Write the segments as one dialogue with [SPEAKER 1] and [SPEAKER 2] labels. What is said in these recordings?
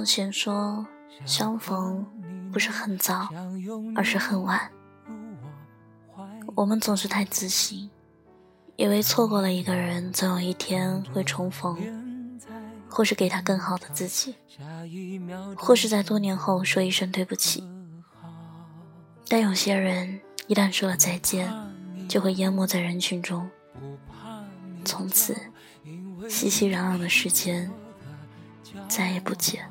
[SPEAKER 1] 向前说，相逢不是很早，而是很晚。我们总是太自信，以为错过了一个人，总有一天会重逢，或是给他更好的自己，或是在多年后说一声对不起。但有些人一旦说了再见，就会淹没在人群中，从此熙熙攘攘的世间再也不见。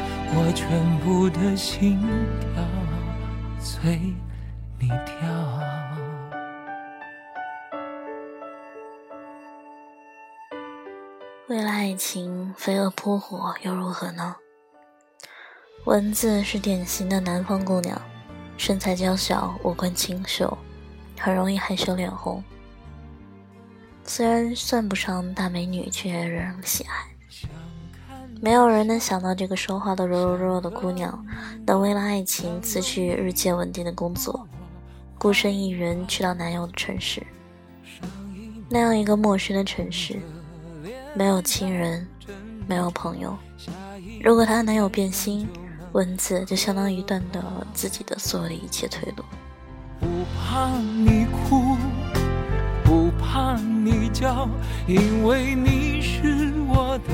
[SPEAKER 2] 我全部的心跳随你跳。
[SPEAKER 1] 为了爱情飞蛾扑火又如何呢？蚊子是典型的南方姑娘，身材娇小，五官清秀，很容易害羞脸红。虽然算不上大美女，却惹人喜爱。没有人能想到，这个说话都柔柔弱弱的姑娘，能为了爱情辞去日渐稳定的工作，孤身一人去到男友的城市。那样一个陌生的城市，没有亲人，没有朋友。如果她的男友变心，文字就相当于断掉了自己的所有的一切退路。
[SPEAKER 2] 不怕你哭，不怕你叫，因为你是我的。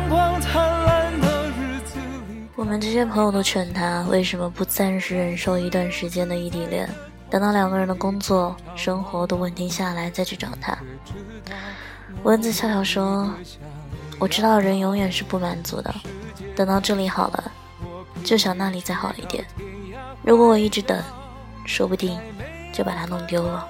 [SPEAKER 1] 我们这些朋友都劝他，为什么不暂时忍受一段时间的异地恋，等到两个人的工作、生活都稳定下来再去找他？蚊子笑笑说：“我知道人永远是不满足的，等到这里好了，就想那里再好一点。如果我一直等，说不定就把它弄丢了。”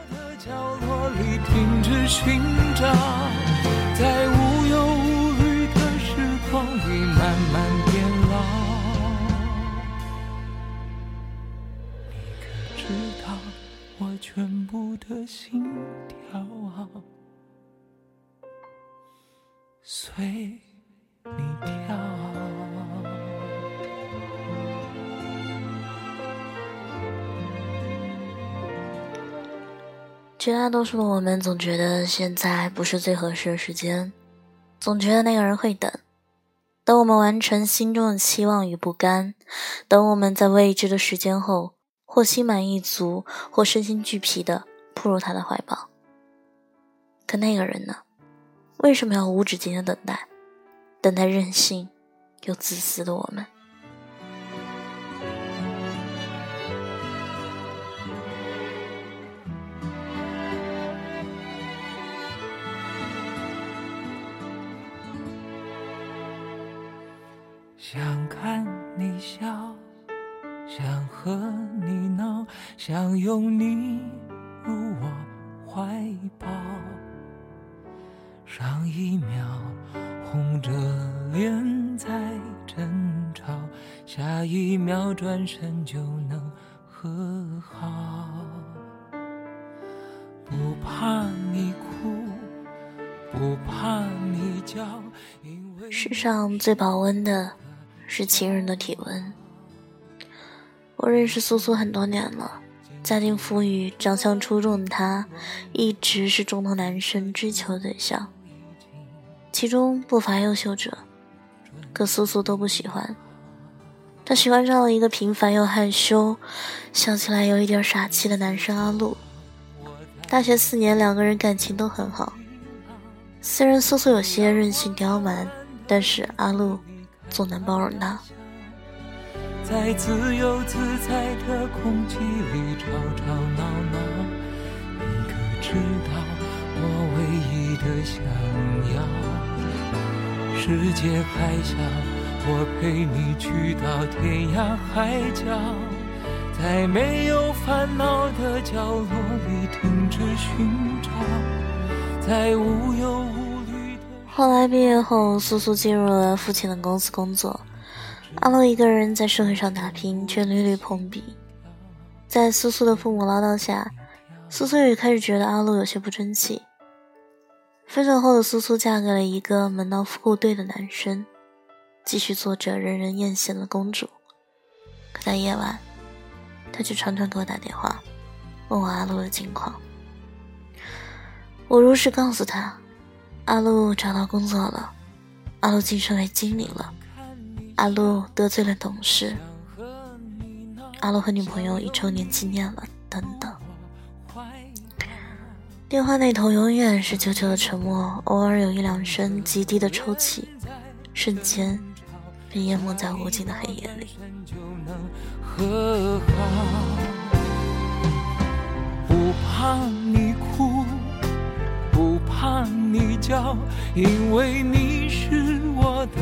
[SPEAKER 2] 全部的心跳随你跳。
[SPEAKER 1] 绝大多数的我们总觉得现在不是最合适的时间，总觉得那个人会等。等我们完成心中的期望与不甘，等我们在未知的时间后。或心满意足，或身心俱疲的扑入他的怀抱。可那个人呢？为什么要无止境的等待？等待任性又自私的我们。
[SPEAKER 2] 想看你笑。想和你闹，想拥你入我怀抱。上一秒红着脸在争吵，下一秒转身就能和好。不怕你哭，不怕你叫，因为
[SPEAKER 1] 世上最保温的是情人的体温。我认识苏苏很多年了，家境富裕、长相出众的她，一直是众多男生追求的对象，其中不乏优秀者，可苏苏都不喜欢。她喜欢上了一个平凡又害羞、笑起来有一点傻气的男生阿路。大学四年，两个人感情都很好。虽然苏苏有些任性刁蛮，但是阿路总能包容她。
[SPEAKER 2] 在自由自在的空气里吵吵闹闹，你可知道我唯一的想要？世界还小，我陪你去到天涯海角，在没有烦恼的角落里停止寻找，在无忧无虑的。
[SPEAKER 1] 后来毕业后，苏苏进入了父亲的公司工作。阿洛一个人在社会上打拼，却屡屡碰壁。在苏苏的父母唠叨下，苏苏也开始觉得阿洛有些不争气。分手后的苏苏嫁给了一个门当户对的男生，继续做着人人艳羡的公主。可在夜晚，他却常常给我打电话，问我阿洛的近况。我如实告诉他，阿洛找到工作了，阿洛晋升为经理了。阿路得罪了董事，阿路和女朋友一周年纪念了，等等。电话那头永远是久久的沉默，偶尔有一两声极低的抽泣，瞬间被淹没在无尽的黑夜里。
[SPEAKER 2] 不怕你哭，不怕你叫，因为你是我的。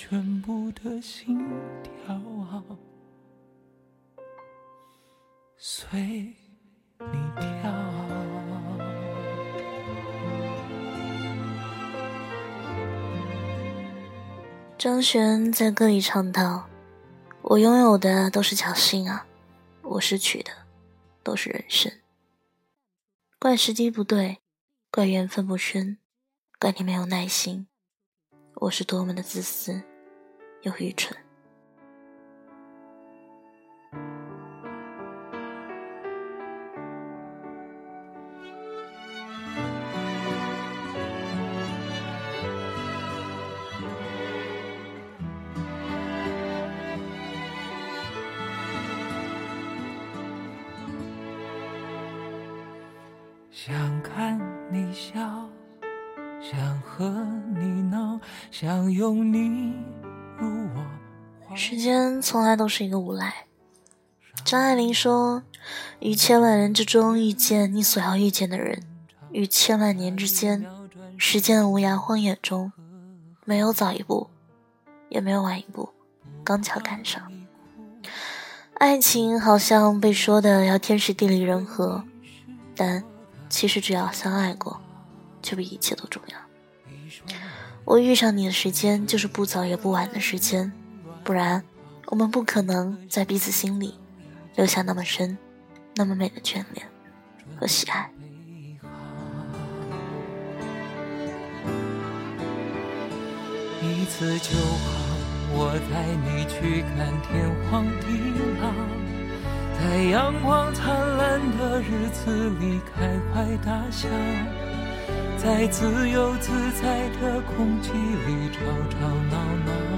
[SPEAKER 2] 全部的心跳随你跳。
[SPEAKER 1] 张悬在歌里唱道：“我拥有的都是侥幸啊，我失去的都是人生。怪时机不对，怪缘分不深，怪你没有耐心。我是多么的自私。”又愚蠢。时间从来都是一个无赖。张爱玲说：“于千万人之中遇见你所要遇见的人，于千万年之间，时间的无涯荒野中，没有早一步，也没有晚一步，刚巧赶上。爱情好像被说的要天时地利人和，但其实只要相爱过，就比一切都重要。”我遇上你的时间就是不早也不晚的时间，不然我们不可能在彼此心里留下那么深、那么美的眷恋和喜爱。
[SPEAKER 2] 一次就好，我带你去看天荒地老，在阳光灿烂的日子里开怀大笑。在自由自在的空气里吵吵闹闹。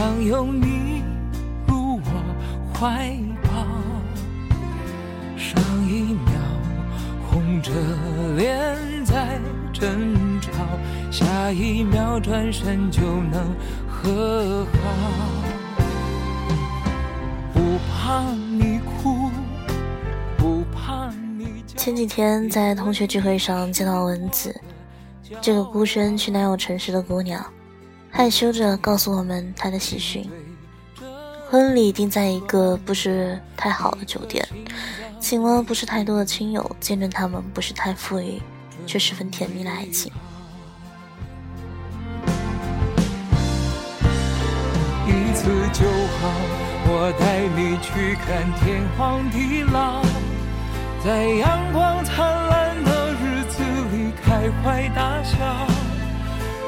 [SPEAKER 2] 想拥你入我怀抱。上一秒红着脸在争吵，下一秒转身就能和好。不怕你哭，不怕你。
[SPEAKER 1] 前几天在同学聚会上见到蚊子，这个孤身去男友城市的姑娘。害羞着告诉我们他的喜讯，婚礼定在一个不是太好的酒店，请了不是太多的亲友，见证他们不是太富裕却十分甜蜜的爱情。
[SPEAKER 2] 一次就好，我带你去看天荒地老，在阳光灿烂的日子里开怀大笑。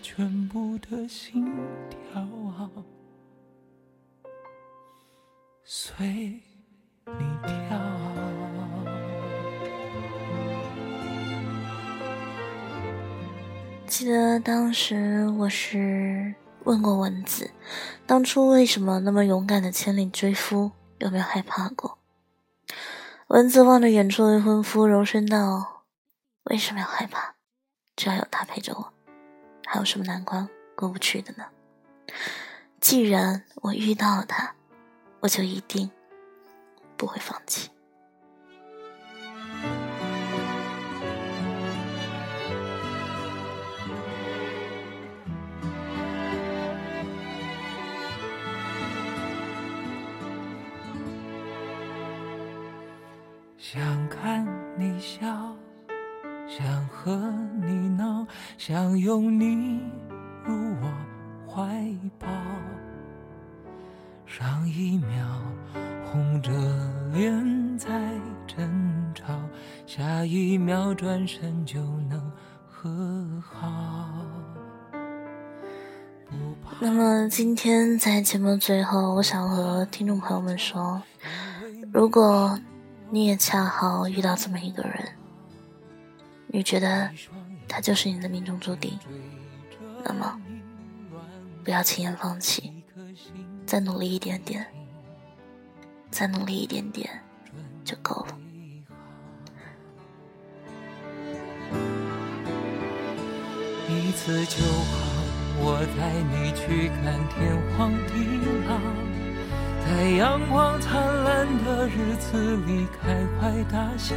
[SPEAKER 2] 全部的心跳啊，随你跳。
[SPEAKER 1] 记得当时我是问过蚊子，当初为什么那么勇敢的千里追夫，有没有害怕过？蚊子望着远处未婚夫，柔声道：“为什么要害怕？只要有他陪着我。”还有什么难关过不去的呢？既然我遇到了他，我就一定不会放弃。
[SPEAKER 2] 想看你笑。想和你闹，想拥你入我怀抱。上一秒红着脸在争吵，下一秒转身就能和好。
[SPEAKER 1] 那么今天在节目最后，我想和听众朋友们说，如果你也恰好遇到这么一个人。你觉得他就是你的命中注定，那么不要轻言放弃，再努力一点点，再努力一点点就够了。
[SPEAKER 2] 一次就好，我带你去看天荒地老，在阳光灿烂的日子里开怀大笑。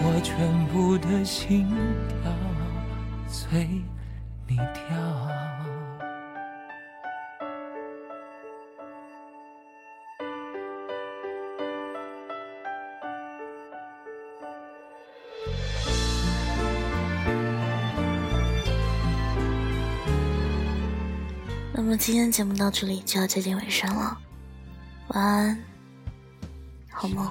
[SPEAKER 2] 我全部的心跳随你跳。
[SPEAKER 1] 那么今天节目到这里就要接近尾声了，晚安，好梦。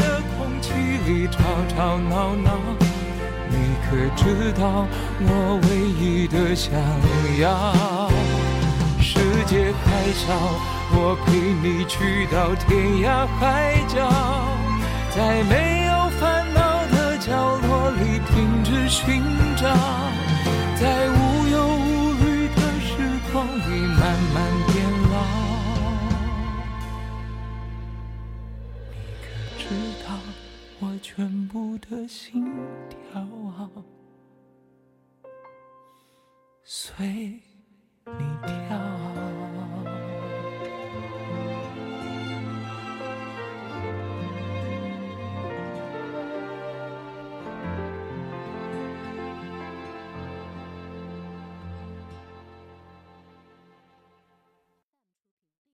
[SPEAKER 2] 吵吵闹闹，你可知道我唯一的想要？世界还小，我陪你去到天涯海角，在没有烦恼的角落里停止寻找，在无随。